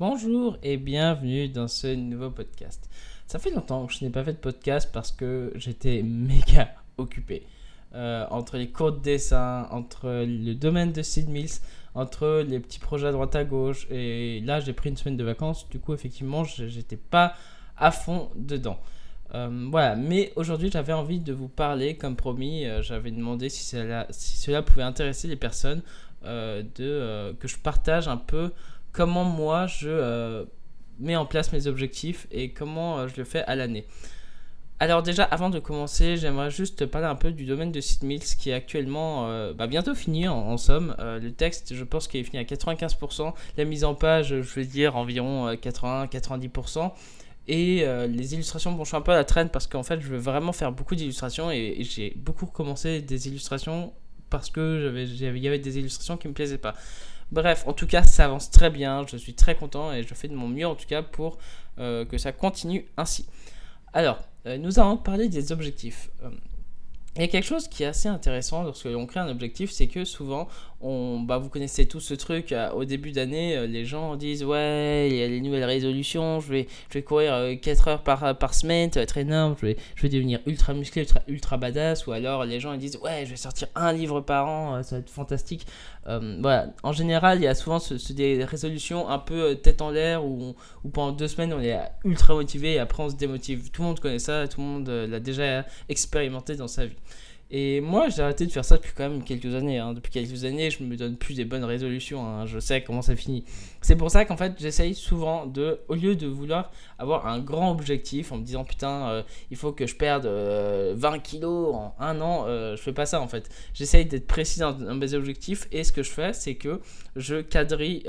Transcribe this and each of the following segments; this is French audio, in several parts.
Bonjour et bienvenue dans ce nouveau podcast. Ça fait longtemps que je n'ai pas fait de podcast parce que j'étais méga occupé. Euh, entre les cours de dessin, entre le domaine de Sid Mills, entre les petits projets à droite à gauche. Et là, j'ai pris une semaine de vacances. Du coup, effectivement, j'étais pas à fond dedans. Euh, voilà, mais aujourd'hui j'avais envie de vous parler, comme promis, euh, j'avais demandé si cela, si cela pouvait intéresser les personnes, de, que je partage un peu comment moi je euh, mets en place mes objectifs et comment euh, je le fais à l'année. Alors déjà, avant de commencer, j'aimerais juste parler un peu du domaine de Sid Mills qui est actuellement euh, bah, bientôt fini en, somme. le texte, je pense qu'il est fini à 95%. La mise en page, je vais dire environ 80-90%. Et les illustrations, bon, je suis un peu à la traîne parce qu'en fait, je veux vraiment faire beaucoup d'illustrations et, et j'ai beaucoup recommencé des illustrations parce que il y avait des illustrations qui me plaisaient pas. Bref, en tout cas, ça avance très bien. Je suis très content et je fais de mon mieux en tout cas pour euh, que ça continue ainsi. Alors, euh, nous allons parler des objectifs. Euh, il y a quelque chose qui est assez intéressant lorsque l'on crée un objectif, c'est que souvent, on, bah, vous connaissez tous ce truc, au début d'année, les gens disent ouais, il y a les nouvelles résolutions, je vais, je vais courir 4 heures par, par semaine, ça va être énorme, je vais, je vais devenir ultra musclé, ultra, ultra badass, ou alors les gens ils disent ouais, je vais sortir un livre par an, ça va être fantastique. Euh, voilà, en général, il y a souvent des résolutions un peu euh, tête en l'air où, pendant deux semaines on est ultra motivé et après on se démotive. Tout le monde connaît ça, tout le monde euh, l'a déjà expérimenté dans sa vie. Et moi, j'ai arrêté de faire ça depuis quand même quelques années. Hein. Depuis quelques années, je me donne plus des bonnes résolutions. Hein. Je sais comment ça finit. C'est pour ça qu'en fait, j'essaye souvent de, au lieu de vouloir avoir un grand objectif en me disant putain, euh, il faut que je perde 20 euh, kilos en un an, euh, je fais pas ça en fait. J'essaye d'être précis dans, dans, mes objectifs et ce que je fais, c'est que je quadrille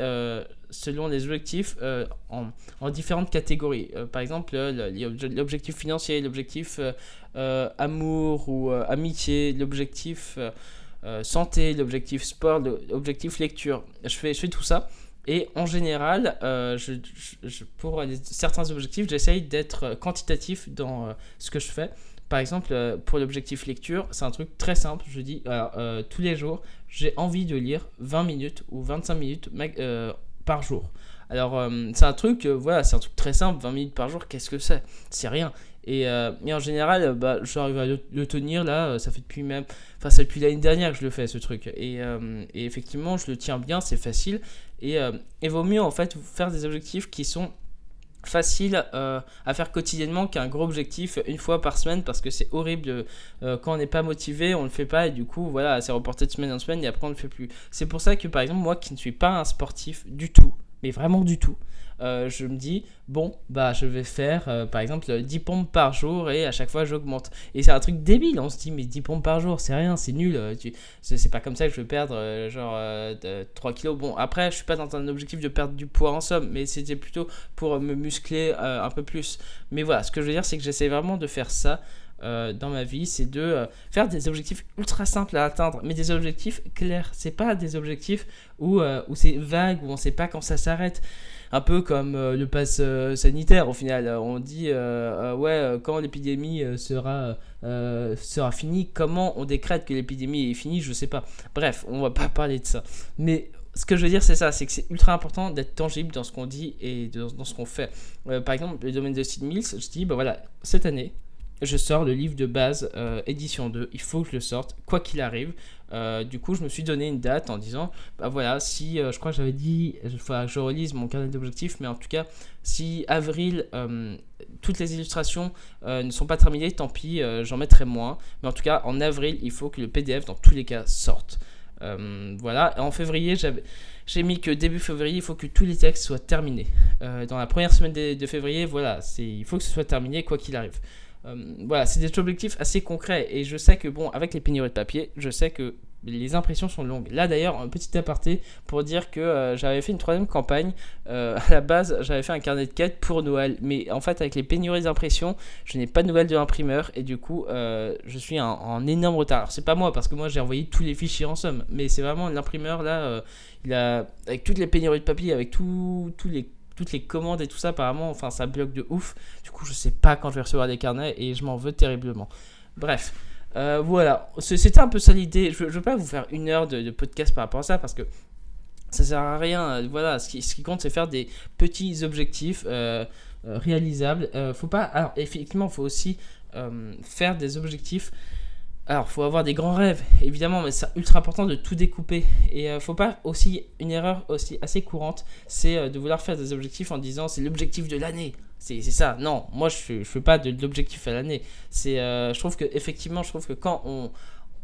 selon les objectifs euh, en, différentes catégories. Euh, par exemple, l'objectif financier, l'objectif euh, amour ou amitié, l'objectif santé, l'objectif sport, l'objectif lecture. Je fais, je fais tout ça. Et en général, pour certains objectifs, j'essaye d'être quantitatif dans ce que je fais. Par exemple, pour l'objectif lecture, c'est un truc très simple. Je dis tous les jours, j'ai envie de lire 20 minutes ou 25 minutes par jour. Alors, euh, c'est un truc, euh, voilà, c'est un truc très simple, 20 minutes par jour, qu'est-ce que c'est? C'est rien. Et, euh, en général, bah, j'arrive à le, tenir là, ça fait depuis même. Enfin, c'est depuis l'année dernière que je le fais ce truc. Et, et, effectivement, je le tiens bien, c'est facile. Et il vaut mieux en fait faire des objectifs qui sont faciles à faire quotidiennement qu'un gros objectif une fois par semaine parce que c'est horrible quand on n'est pas motivé on ne le fait pas et du coup voilà c'est reporté de semaine en semaine et après on ne le fait plus. C'est pour ça que par exemple moi qui ne suis pas un sportif du tout mais vraiment du tout. Euh, je me dis, bon, bah je vais faire euh, par exemple 10 pompes par jour et à chaque fois j'augmente. Et c'est un truc débile, on se dit, mais 10 pompes par jour, c'est rien, c'est nul. Euh, tu... C'est pas comme ça que je vais perdre genre 3 kilos. Bon, après, je suis pas dans un objectif de perdre du poids en somme, mais c'était plutôt pour me muscler un peu plus. Mais voilà, ce que je veux dire, c'est que j'essaie vraiment de faire ça. Dans ma vie, c'est de faire des objectifs ultra simples à atteindre, mais des objectifs clairs. C'est pas des objectifs où, où c'est vague, où on sait pas quand ça s'arrête un peu comme euh, le pass euh, sanitaire au final. On dit euh, ouais quand l'épidémie sera sera finie, comment on décrète que l'épidémie est finie, je sais pas. Bref, on va pas parler de ça. Mais ce que je veux dire, c'est ça, c'est que c'est ultra important d'être tangible dans ce qu'on dit et dans, ce qu'on fait. par exemple, le domaine de Sid Mills, je dis, bah voilà, cette année, je sors le livre de base euh, édition 2, il faut que je le sorte, quoi qu'il arrive. Euh, du coup, je me suis donné une date en disant, bah voilà, si, euh, je crois que j'avais dit, il faut que je relise mon carnet d'objectifs, mais en tout cas, si avril, toutes les illustrations ne sont pas terminées, tant pis, j'en mettrai moins. Mais en tout cas, en avril, il faut que le PDF, dans tous les cas, sorte. voilà, en février, j'ai mis que début février, il faut que tous les textes soient terminés. dans la première semaine de, de février, voilà, il faut que ce soit terminé, quoi qu'il arrive. Euh, voilà, c'est des objectifs assez concrets. Et je sais que, bon, avec les pénuries de papier, je sais que les impressions sont longues. Là d'ailleurs, un petit aparté pour dire que euh, j'avais fait une troisième campagne. Euh, à la base, j'avais fait un carnet de quête pour Noël. Mais en fait, avec les pénuries d'impression, je n'ai pas de nouvelles de l'imprimeur. Et du coup, je suis en, énorme retard. Alors, c'est pas moi, parce que moi j'ai envoyé tous les fichiers en somme. Mais c'est vraiment l'imprimeur là. il a, avec toutes les pénuries de papier, avec tous les toutes les commandes et tout ça, apparemment, enfin, ça bloque de ouf. Du coup, je sais pas quand je vais recevoir des carnets et je m'en veux terriblement. Bref, euh, voilà, c'était un peu ça l'idée. Je, ne veux pas vous faire une heure de, podcast par rapport à ça parce que ça sert à rien. Voilà, ce qui, compte, c'est faire des petits objectifs réalisables. faut pas. Alors, effectivement, il faut aussi faire des objectifs alors, faut avoir des grands rêves, évidemment, mais c'est ultra important de tout découper. Et euh, faut pas aussi une erreur aussi assez courante, c'est euh, de vouloir faire des objectifs en disant c'est l'objectif de l'année. C'est ça. Non, moi je ne fais pas de, l'objectif à l'année. C'est, euh, je trouve que effectivement, je trouve que quand on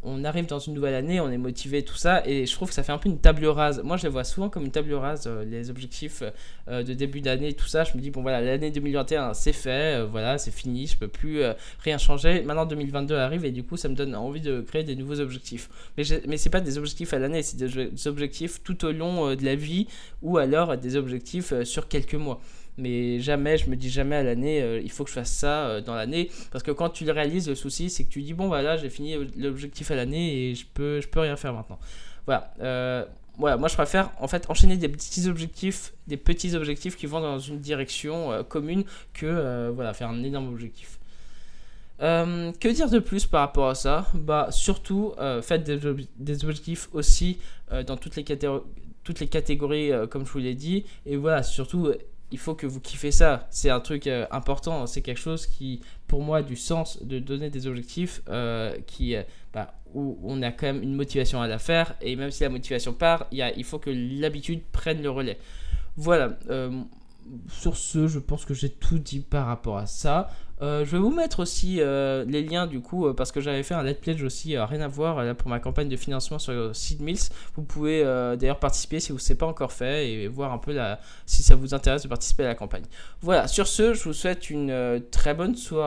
on arrive dans une nouvelle année, on est motivé, tout ça, et je trouve que ça fait un peu une table rase. Moi, je les vois souvent comme une table rase, euh, les objectifs euh, de début d'année, tout ça. Je me dis, bon voilà, l'année 2021, c'est fait, euh, voilà, c'est fini, je peux plus rien changer. Maintenant, 2022 arrive, et du coup, ça me donne envie de créer des nouveaux objectifs. Mais, mais c'est pas des objectifs à l'année, c'est des objectifs tout au long de la vie, ou alors des objectifs sur quelques mois mais jamais, je me dis jamais à l'année, euh, il faut que je fasse ça euh, dans l'année, parce que quand tu le réalises, le souci, c'est que tu dis, bon, voilà, j'ai fini l'objectif à l'année et je peux, je peux rien faire maintenant. Voilà. Euh, voilà, moi je préfère en fait enchaîner des petits objectifs, des petits objectifs qui vont dans une direction commune que voilà faire un énorme objectif. que dire de plus par rapport à ça? Bah surtout faites des, des, objectifs aussi dans toutes les, toutes les catégories comme je vous l'ai dit et voilà surtout il faut que vous kiffez ça. C'est un truc euh, important. C'est quelque chose qui, pour moi, a du sens de donner des objectifs euh, qui, euh, bah, où on a quand même une motivation à la faire. Et même si la motivation part, il, il faut que l'habitude prenne le relais. Voilà sur ce, je pense que j'ai tout dit par rapport à ça. Euh, je vais vous mettre aussi euh, les liens du coup euh, parce que j'avais fait un let's pledge aussi rien à voir pour ma campagne de financement sur Seed Mills. Vous pouvez d'ailleurs participer si vous ne l'avez pas encore fait et voir un peu la, si ça vous intéresse de participer à la campagne. Voilà, sur ce, je vous souhaite une très bonne soirée.